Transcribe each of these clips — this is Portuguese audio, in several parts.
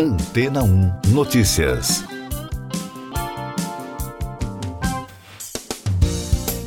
Antena 1 Notícias.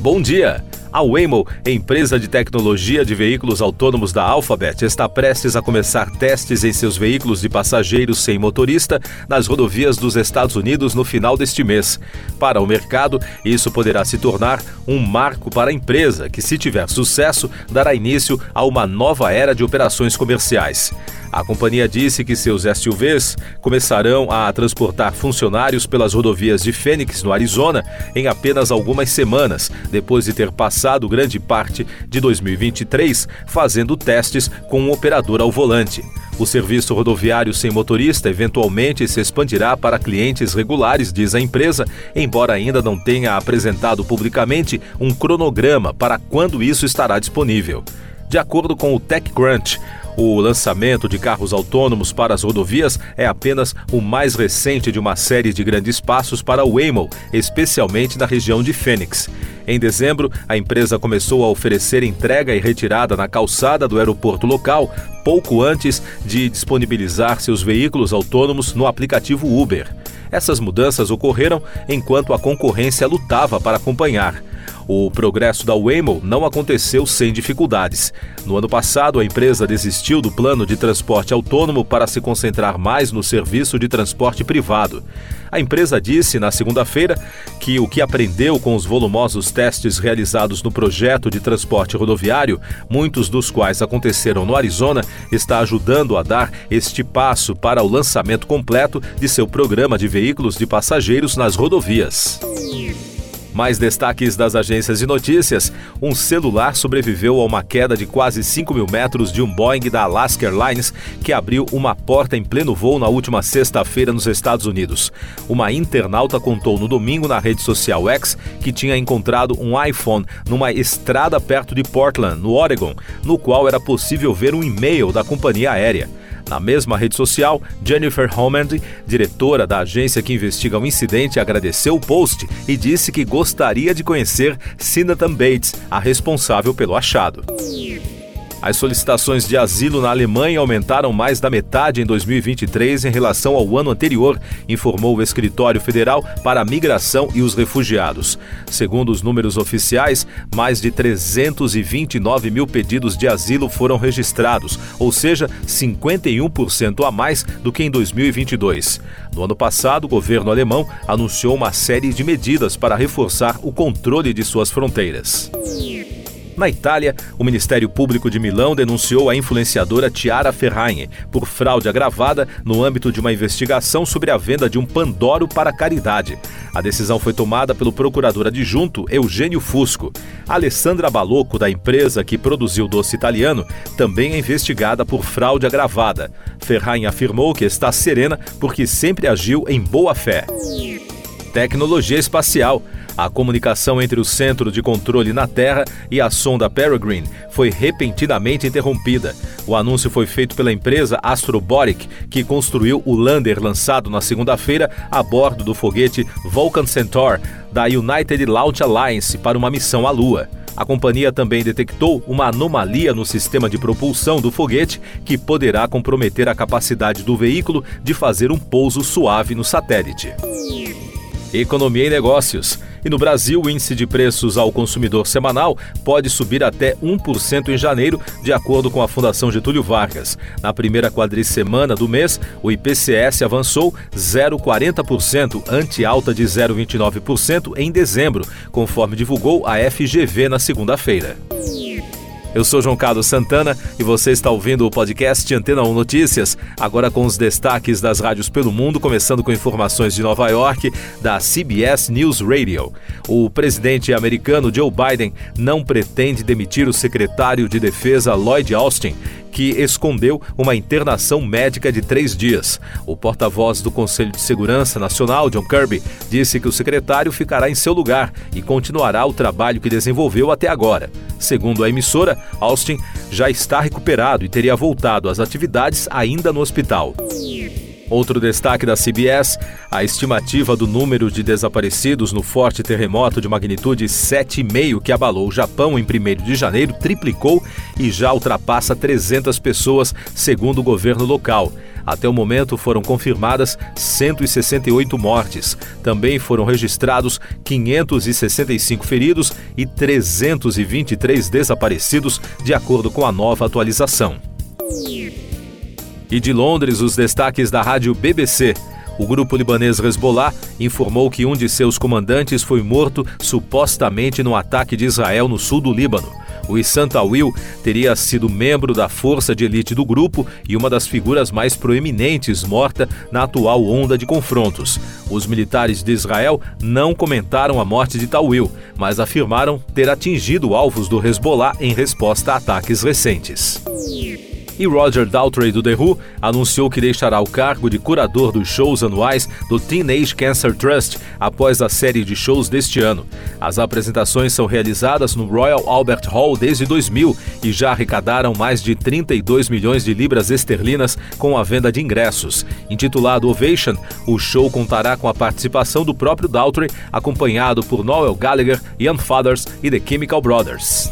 Bom dia! A Waymo, empresa de tecnologia de veículos autônomos da Alphabet, está prestes a começar testes em seus veículos de passageiros sem motorista nas rodovias dos Estados Unidos no final deste mês. Para o mercado, isso poderá se tornar um marco para a empresa, que, se tiver sucesso, dará início a uma nova era de operações comerciais. A companhia disse que seus SUVs começarão a transportar funcionários pelas rodovias de Phoenix, no Arizona, em apenas algumas semanas, depois de ter passado grande parte de 2023 fazendo testes com um operador ao volante. O serviço rodoviário sem motorista eventualmente se expandirá para clientes regulares, diz a empresa, embora ainda não tenha apresentado publicamente um cronograma para quando isso estará disponível. De acordo com o TechCrunch, o lançamento de carros autônomos para as rodovias é apenas o mais recente de uma série de grandes passos para o Waymo, especialmente na região de Phoenix. Em dezembro, a empresa começou a oferecer entrega e retirada na calçada do aeroporto local, pouco antes de disponibilizar seus veículos autônomos no aplicativo Uber. Essas mudanças ocorreram enquanto a concorrência lutava para acompanhar. O progresso da Waymo não aconteceu sem dificuldades. No ano passado, a empresa desistiu do plano de transporte autônomo para se concentrar mais no serviço de transporte privado. A empresa disse na segunda-feira que o que aprendeu com os volumosos testes realizados no projeto de transporte rodoviário, muitos dos quais aconteceram no Arizona, está ajudando a dar este passo para o lançamento completo de seu programa de veículos de passageiros nas rodovias. Mais destaques das agências de notícias: um celular sobreviveu a uma queda de quase 5 mil metros de um Boeing da Alaska Airlines que abriu uma porta em pleno voo na última sexta-feira nos Estados Unidos. Uma internauta contou no domingo na rede social X que tinha encontrado um iPhone numa estrada perto de Portland, no Oregon, no qual era possível ver um e-mail da companhia aérea. Na mesma rede social, Jennifer Hammond, diretora da agência que investiga o incidente, agradeceu o post e disse que gostaria de conhecer Sinatan Bates, a responsável pelo achado. As solicitações de asilo na Alemanha aumentaram mais da metade em 2023 em relação ao ano anterior, informou o Escritório Federal para a Migração e os Refugiados. Segundo os números oficiais, mais de 329 mil pedidos de asilo foram registrados, ou seja, 51% a mais do que em 2022. No ano passado, o governo alemão anunciou uma série de medidas para reforçar o controle de suas fronteiras. Na Itália, o Ministério Público de Milão denunciou a influenciadora Chiara Ferragni por fraude agravada no âmbito de uma investigação sobre a venda de um Pandoro para caridade. A decisão foi tomada pelo procurador adjunto Eugênio Fusco. Alessandra Balocco, da empresa que produziu o doce italiano, também é investigada por fraude agravada. Ferragni afirmou que está serena porque sempre agiu em boa fé. Tecnologia espacial. A comunicação entre o Centro de Controle na Terra e a sonda Peregrine foi repentinamente interrompida. O anúncio foi feito pela empresa Astrobotic, que construiu o lander lançado na segunda-feira a bordo do foguete Vulcan Centaur da United Launch Alliance para uma missão à Lua. A companhia também detectou uma anomalia no sistema de propulsão do foguete que poderá comprometer a capacidade do veículo de fazer um pouso suave no satélite. Economia e negócios. E no Brasil, o índice de preços ao consumidor semanal pode subir até 1% em janeiro, de acordo com a Fundação Getúlio Vargas. Na primeira quadricemana do mês, o IPCS avançou 0,40%, ante alta de 0,29% em dezembro, conforme divulgou a FGV na segunda-feira. Eu sou João Carlos Santana e você está ouvindo o podcast Antena 1 Notícias, agora com os destaques das rádios pelo mundo, começando com informações de Nova York, da CBS News Radio. O presidente americano Joe Biden não pretende demitir o secretário de Defesa Lloyd Austin que escondeu uma internação médica de três dias. O porta-voz do Conselho de Segurança Nacional, John Kirby, disse que o secretário ficará em seu lugar e continuará o trabalho que desenvolveu até agora. Segundo a emissora, Austin já está recuperado e teria voltado às atividades ainda no hospital. Outro destaque da CBS: a estimativa do número de desaparecidos no forte terremoto de magnitude 7,5 que abalou o Japão em 1 de janeiro triplicou e já ultrapassa 300 pessoas, segundo o governo local. Até o momento foram confirmadas 168 mortes. Também foram registrados 565 feridos e 323 desaparecidos, de acordo com a nova atualização. E de Londres, os destaques da rádio BBC. O grupo libanês Hezbollah informou que um de seus comandantes foi morto supostamente no ataque de Israel no sul do Líbano. O Issam Tawil teria sido membro da força de elite do grupo e uma das figuras mais proeminentes morta na atual onda de confrontos. Os militares de Israel não comentaram a morte de Tawil, mas afirmaram ter atingido alvos do Hezbollah em resposta a ataques recentes. E Roger Daltrey do The Who anunciou que deixará o cargo de curador dos shows anuais do Teenage Cancer Trust após a série de shows deste ano. As apresentações são realizadas no Royal Albert Hall desde 2000 e já arrecadaram mais de 32 milhões de libras esterlinas com a venda de ingressos. Intitulado Ovation, o show contará com a participação do próprio Daltrey, acompanhado por Noel Gallagher, Ian Fathers e The Chemical Brothers.